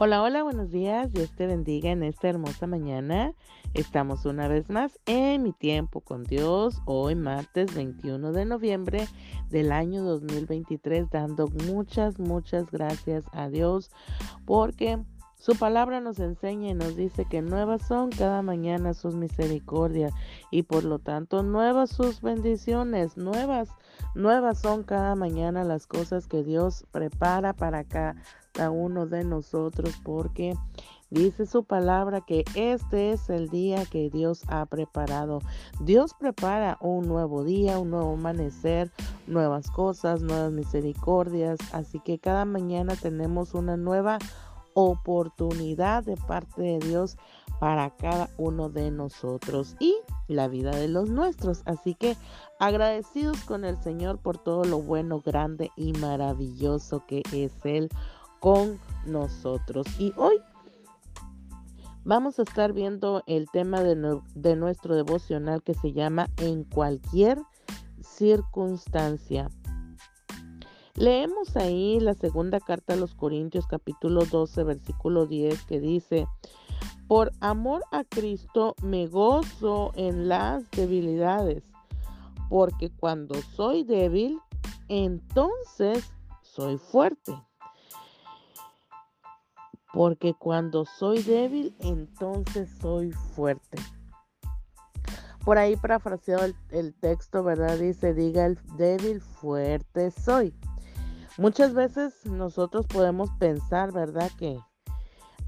Hola, hola, buenos días. Dios te bendiga en esta hermosa mañana. Estamos una vez más en mi tiempo con Dios, hoy martes 21 de noviembre del año 2023, dando muchas, muchas gracias a Dios porque su palabra nos enseña y nos dice que nuevas son cada mañana sus misericordias y por lo tanto nuevas sus bendiciones, nuevas, nuevas son cada mañana las cosas que Dios prepara para cada uno de nosotros porque dice su palabra que este es el día que Dios ha preparado. Dios prepara un nuevo día, un nuevo amanecer, nuevas cosas, nuevas misericordias, así que cada mañana tenemos una nueva de parte de Dios para cada uno de nosotros y la vida de los nuestros. Así que agradecidos con el Señor por todo lo bueno, grande y maravilloso que es Él con nosotros. Y hoy vamos a estar viendo el tema de, de nuestro devocional que se llama En cualquier circunstancia. Leemos ahí la segunda carta a los Corintios capítulo 12 versículo 10 que dice, por amor a Cristo me gozo en las debilidades, porque cuando soy débil, entonces soy fuerte. Porque cuando soy débil, entonces soy fuerte. Por ahí parafraseado el, texto, ¿verdad? Dice, diga el débil, fuerte soy. Muchas veces nosotros podemos pensar, ¿verdad? Que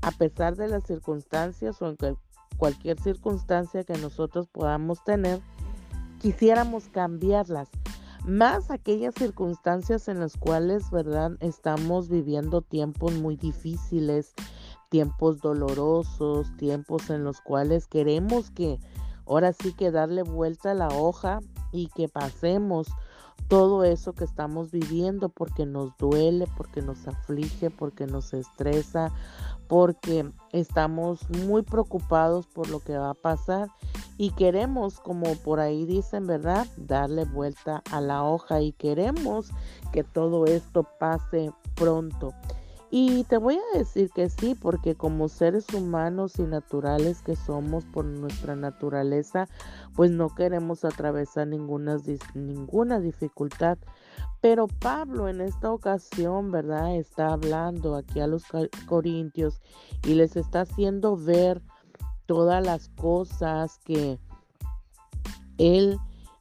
a pesar de las circunstancias o en cualquier circunstancia que nosotros podamos tener, quisiéramos cambiarlas. Más aquellas circunstancias en las cuales, ¿verdad? Estamos viviendo tiempos muy difíciles, tiempos dolorosos, tiempos en los cuales queremos que ahora sí que darle vuelta a la hoja y que pasemos todo eso que estamos viviendo porque nos duele, porque nos aflige, porque nos estresa, porque estamos muy preocupados por lo que va a pasar y queremos, como por ahí dicen, ¿verdad? Darle vuelta a la hoja y queremos que todo esto pase pronto. Y te voy a decir que sí, porque como seres humanos y naturales que somos por nuestra naturaleza, pues no queremos atravesar ninguna, ninguna dificultad. Pero Pablo en esta ocasión, ¿verdad? Está hablando aquí a los corintios y les está haciendo ver todas las cosas que él,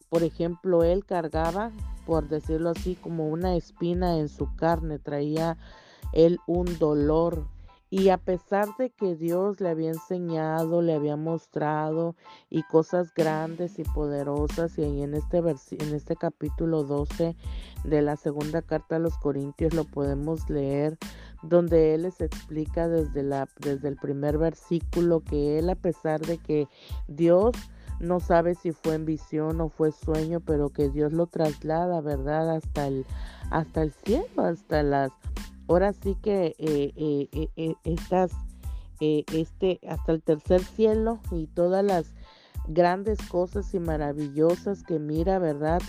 por ejemplo, él cargaba, por decirlo así, como una espina en su carne, traía él un dolor. Y a pesar de que Dios le había enseñado, le había mostrado y cosas grandes y poderosas, y ahí en este, en este capítulo 12 de la segunda carta a los Corintios lo podemos leer, donde Él les explica desde, la, desde el primer versículo que Él, a pesar de que Dios no sabe si fue en visión o fue sueño, pero que Dios lo traslada, ¿verdad? Hasta el, hasta el cielo, hasta las ahora sí que eh, eh, eh, estas, este, hasta el tercer cielo y todas las grandes cosas y maravillosas que mira, ¿verdad?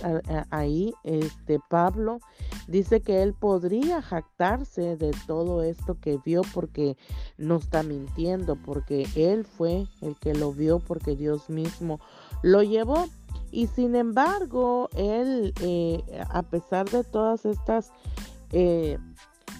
ahí, este Pablo dice que él podría jactarse de todo esto que vio porque no está mintiendo, porque él fue el que lo vio, porque Dios mismo lo llevó. Y sin embargo, él, a pesar de todas estas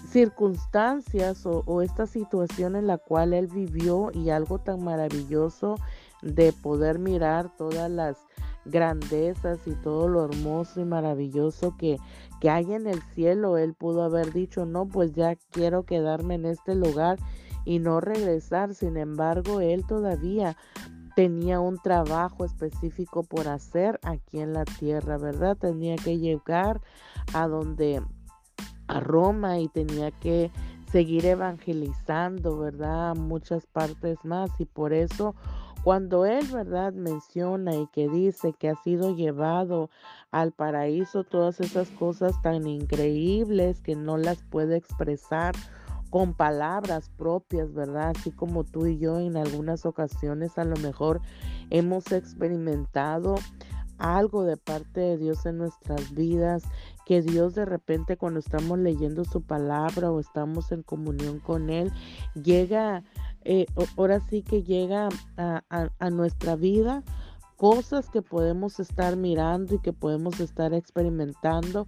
circunstancias o, esta situación en la cual él vivió y algo tan maravilloso de poder mirar todas las grandezas y todo lo hermoso y maravilloso que, que hay en el cielo, él pudo haber dicho, no, pues ya quiero quedarme en este lugar y no regresar. Sin embargo, él todavía tenía un trabajo específico por hacer aquí en la tierra, ¿verdad? Tenía que llegar a donde a Roma y tenía que seguir evangelizando, ¿verdad? Muchas partes más y por eso cuando él, ¿verdad? Menciona y que dice que ha sido llevado al paraíso, todas esas cosas tan increíbles que no las puede expresar con palabras propias, ¿verdad? Así como tú y yo en algunas ocasiones a lo mejor hemos experimentado algo de parte de Dios en nuestras vidas, que Dios de repente cuando estamos leyendo su palabra o estamos en comunión con Él, llega, eh, ahora sí que llega a nuestra vida cosas que podemos estar mirando y que podemos estar experimentando,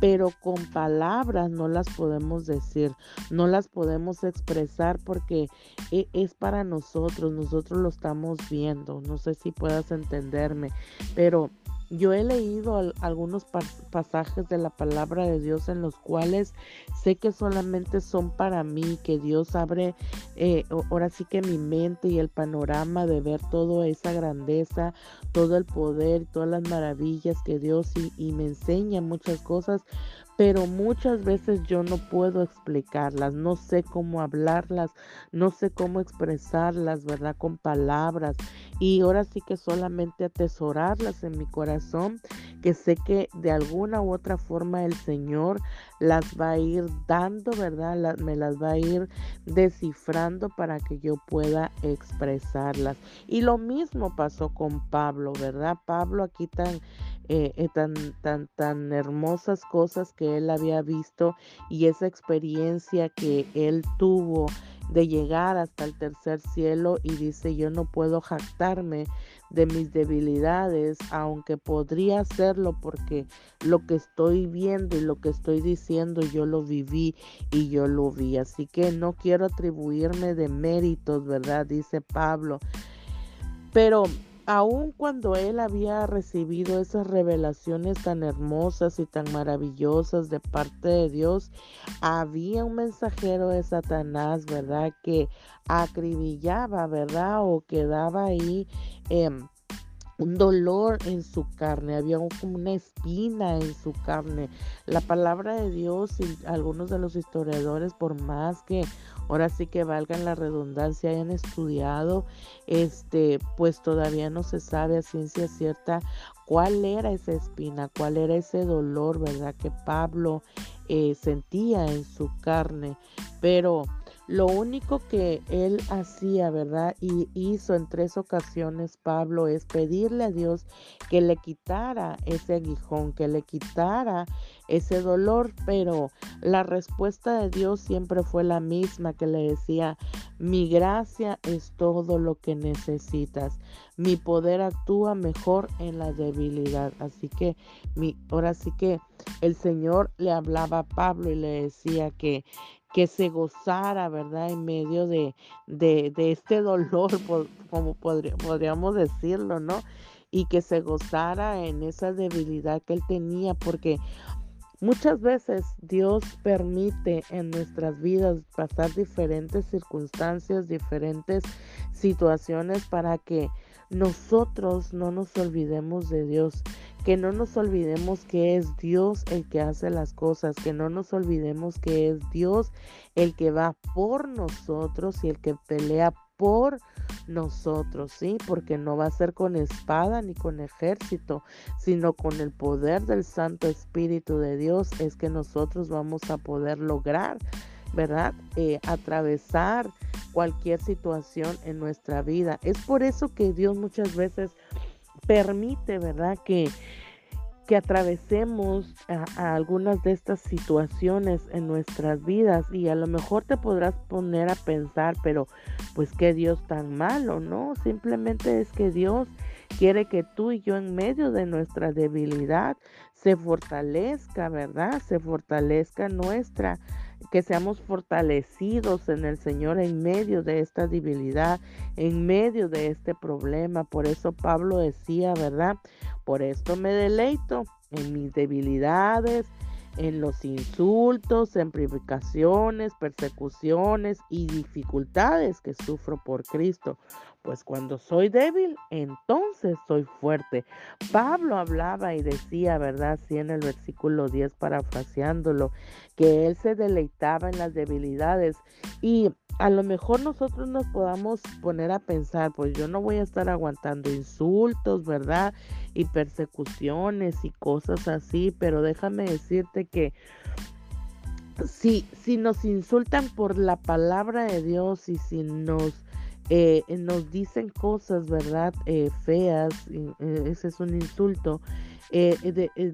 pero con palabras no las podemos decir, no las podemos expresar porque e, es para nosotros, nosotros lo estamos viendo, no sé si puedas entenderme, pero yo he leído algunos pasajes de la palabra de Dios en los cuales sé que solamente son para mí, que Dios abre eh, ahora sí que mi mente y el panorama de ver toda esa grandeza, todo el poder, todas las maravillas que Dios y me enseña muchas cosas, pero muchas veces yo no puedo explicarlas, no sé cómo hablarlas, no sé cómo expresarlas, ¿verdad? Con palabras. Y ahora sí que solamente atesorarlas en mi corazón, que sé que de alguna u otra forma el Señor las va a ir dando, ¿verdad? me las va a ir descifrando para que yo pueda expresarlas. Y lo mismo pasó con Pablo, ¿verdad? Pablo aquí tan eh, eh, tan, tan, tan hermosas cosas que él había visto y esa experiencia que él tuvo de llegar hasta el tercer cielo y dice yo no puedo jactarme de mis debilidades, aunque podría hacerlo porque lo que estoy viendo y lo que estoy diciendo yo lo viví y yo lo vi. Así que no quiero atribuirme de méritos, ¿verdad? Dice Pablo. Pero aun cuando él había recibido esas revelaciones tan hermosas y tan maravillosas de parte de Dios, había un mensajero de Satanás, ¿verdad? Que acribillaba, ¿verdad? O quedaba ahí. Eh, un dolor en su carne, había como una espina en su carne. La palabra de Dios y algunos de los historiadores, por más que ahora sí que valgan la redundancia, hayan estudiado, este, pues todavía no se sabe a ciencia cierta cuál era esa espina, cuál era ese dolor, ¿verdad? Que Pablo eh, sentía en su carne, pero lo único que él hacía, ¿verdad? Y hizo en tres ocasiones Pablo es pedirle a Dios que le quitara ese aguijón, que le quitara ese dolor, pero la respuesta de Dios siempre fue la misma que le decía, mi gracia es todo lo que necesitas, mi poder actúa mejor en la debilidad. Así que mi, ahora sí que el Señor le hablaba a Pablo y le decía que que se gozara, ¿verdad? En medio de, de, este dolor, como podríamos decirlo, ¿no? Y que se gozara en esa debilidad que él tenía, porque muchas veces Dios permite en nuestras vidas pasar diferentes circunstancias, diferentes situaciones para que nosotros no nos olvidemos de Dios, que no nos olvidemos que es Dios el que hace las cosas, que no nos olvidemos que es Dios el que va por nosotros y el que pelea por nosotros, ¿sí? Porque no va a ser con espada ni con ejército, sino con el poder del Santo Espíritu de Dios es que nosotros vamos a poder lograr, ¿verdad? Eh, atravesar cualquier situación en nuestra vida. Es por eso que Dios muchas veces permite, ¿verdad? Que, que atravesemos a, algunas de estas situaciones en nuestras vidas y a lo mejor te podrás poner a pensar, pero pues qué Dios tan malo, ¿no? Simplemente es que Dios quiere que tú y yo en medio de nuestra debilidad se fortalezca, ¿verdad? Se fortalezca nuestra que seamos fortalecidos en el Señor en medio de esta debilidad, en medio de este problema. Por eso Pablo decía, ¿verdad? Por esto me deleito en mis debilidades, en los insultos, en persecuciones y dificultades que sufro por Cristo. Pues cuando soy débil, entonces soy fuerte. Pablo hablaba y decía, ¿verdad? Sí, en el versículo 10, parafraseándolo, que él se deleitaba en las debilidades. Y a lo mejor nosotros nos podamos poner a pensar, pues yo no voy a estar aguantando insultos, ¿verdad? Y persecuciones y cosas así, pero déjame decirte que si, si nos insultan por la palabra de Dios y si nos eh, nos dicen cosas, ¿verdad? Eh, feas, ese es un insulto.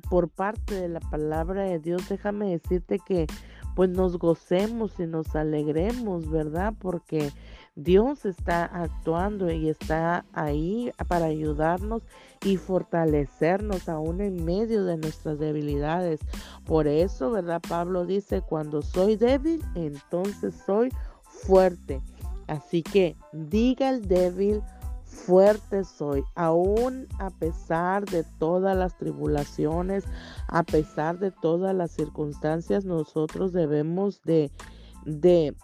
por parte de la palabra de Dios, déjame decirte que pues nos gocemos y nos alegremos, ¿verdad? Porque Dios está actuando y está ahí para ayudarnos y fortalecernos aún en medio de nuestras debilidades. Por eso, ¿verdad? Pablo dice, cuando soy débil, entonces soy fuerte. Así que diga el débil, fuerte soy, aún a pesar de todas las tribulaciones, a pesar de todas las circunstancias, nosotros debemos de, de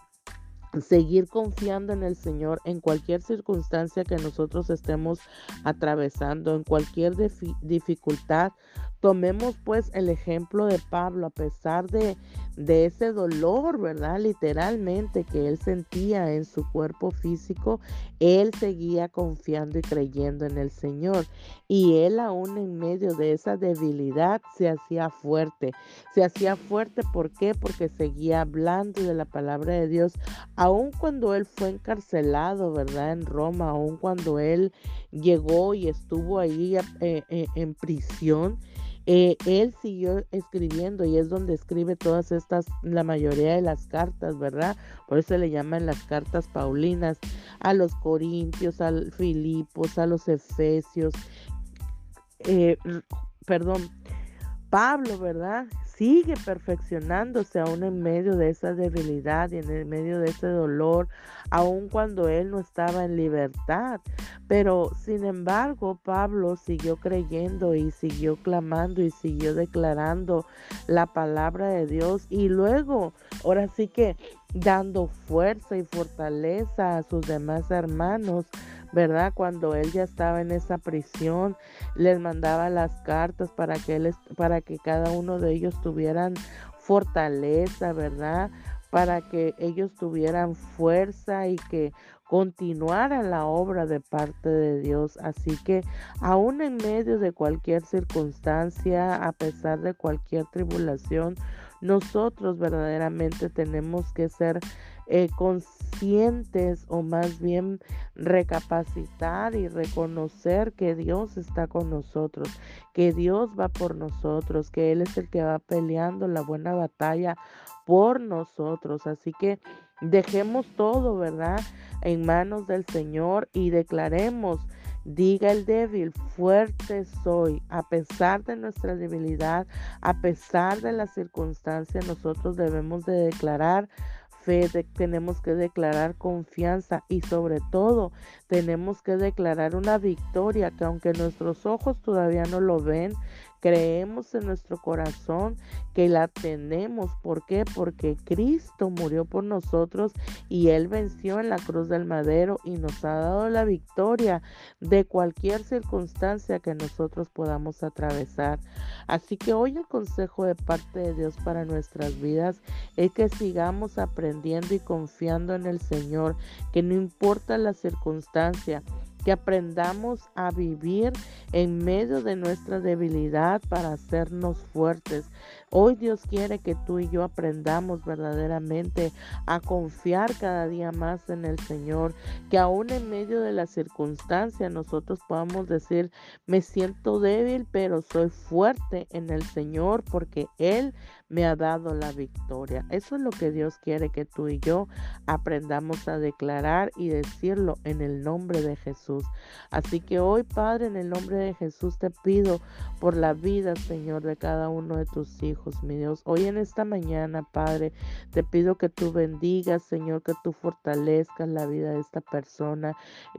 seguir confiando en el Señor en cualquier circunstancia que nosotros estemos atravesando, en cualquier dificultad. Tomemos pues el ejemplo de Pablo, a pesar de, de ese dolor, ¿verdad? Literalmente que él sentía en su cuerpo físico, él seguía confiando y creyendo en el Señor. Y él aún en medio de esa debilidad se hacía fuerte. Se hacía fuerte, ¿por qué? Porque seguía hablando de la palabra de Dios, aun cuando él fue encarcelado, ¿verdad? En Roma, aun cuando él llegó y estuvo ahí eh, eh, en prisión. Eh, él siguió escribiendo y es donde escribe todas estas, la mayoría de las cartas, ¿verdad? Por eso le llaman las cartas paulinas a los corintios, a Filipos, a los efesios, eh, perdón, Pablo, ¿verdad? Sigue perfeccionándose aún en medio de esa debilidad y en el medio de ese dolor, aun cuando él no estaba en libertad. Pero sin embargo, Pablo siguió creyendo y siguió clamando y siguió declarando la palabra de Dios y luego, ahora sí que dando fuerza y fortaleza a sus demás hermanos ¿verdad? Cuando él ya estaba en esa prisión, les mandaba las cartas para que, él, para que cada uno de ellos tuvieran fortaleza, ¿verdad? Para que ellos tuvieran fuerza y que continuara la obra de parte de Dios. Así que aún en medio de cualquier circunstancia, a pesar de cualquier tribulación, nosotros verdaderamente tenemos que ser eh, conscientes o más bien recapacitar y reconocer que Dios está con nosotros, que Dios va por nosotros, que Él es el que va peleando la buena batalla por nosotros. Así que dejemos todo, ¿verdad? En manos del Señor y declaremos. Diga el débil, fuerte soy. A pesar de nuestra debilidad, a pesar de las circunstancias, nosotros debemos de declarar tenemos que declarar confianza y sobre todo tenemos que declarar una victoria que aunque nuestros ojos todavía no lo ven, creemos en nuestro corazón que la tenemos. ¿Por qué? Porque Cristo murió por nosotros y Él venció en la cruz del madero y nos ha dado la victoria de cualquier circunstancia que nosotros podamos atravesar. Así que hoy el consejo de parte de Dios para nuestras vidas es que sigamos aprendiendo y confiando en el Señor, que no importa la circunstancia, que aprendamos a vivir en medio de nuestra debilidad para hacernos fuertes. Hoy Dios quiere que tú y yo aprendamos verdaderamente a confiar cada día más en el Señor, que aún en medio de las circunstancias nosotros podamos decir, me siento débil, pero soy fuerte en el Señor porque Él me ha dado la victoria. Eso es lo que Dios quiere que tú y yo aprendamos a declarar y decirlo en el nombre de Jesús. Así que hoy, Padre, en el nombre de Jesús te pido por la vida, Señor, de cada uno de tus hijos, mi Dios. Hoy en esta mañana, Padre, te pido que tú bendigas, Señor, que tú fortalezcas la vida de esta persona.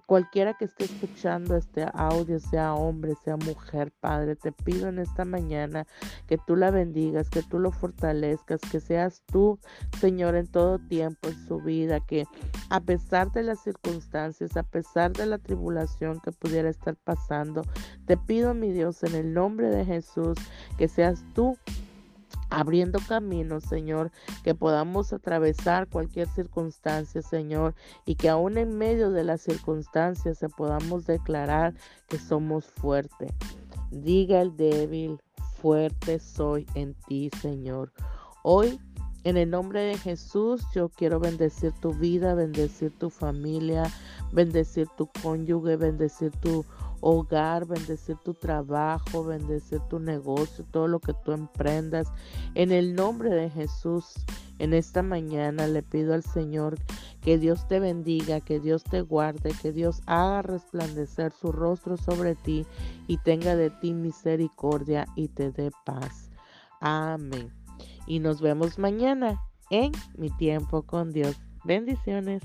Cualquiera que esté escuchando este audio, sea hombre, sea mujer, Padre, te pido en esta mañana que tú la bendigas, que tú lo fortalezcas, que seas tú, Señor, en todo tiempo en su vida, que a pesar de las circunstancias, a pesar de la tribulación que pudiera estar pasando, te pido, mi Dios, en el nombre de Jesús, que seas tú abriendo caminos, Señor, que podamos atravesar cualquier circunstancia, Señor, y que aún en medio de las circunstancias se podamos declarar que somos fuertes. Diga el débil, fuerte soy en ti, Señor. Hoy En el nombre de Jesús, yo quiero bendecir tu vida, bendecir tu familia, bendecir tu cónyuge, bendecir tu hogar, bendecir tu trabajo, bendecir tu negocio, todo lo que tú emprendas. En el nombre de Jesús, en esta mañana le pido al Señor que Dios te bendiga, que Dios te guarde, que Dios haga resplandecer su rostro sobre ti y tenga de ti misericordia y te dé paz. Amén. Y nos vemos mañana en mi tiempo con Dios. Bendiciones.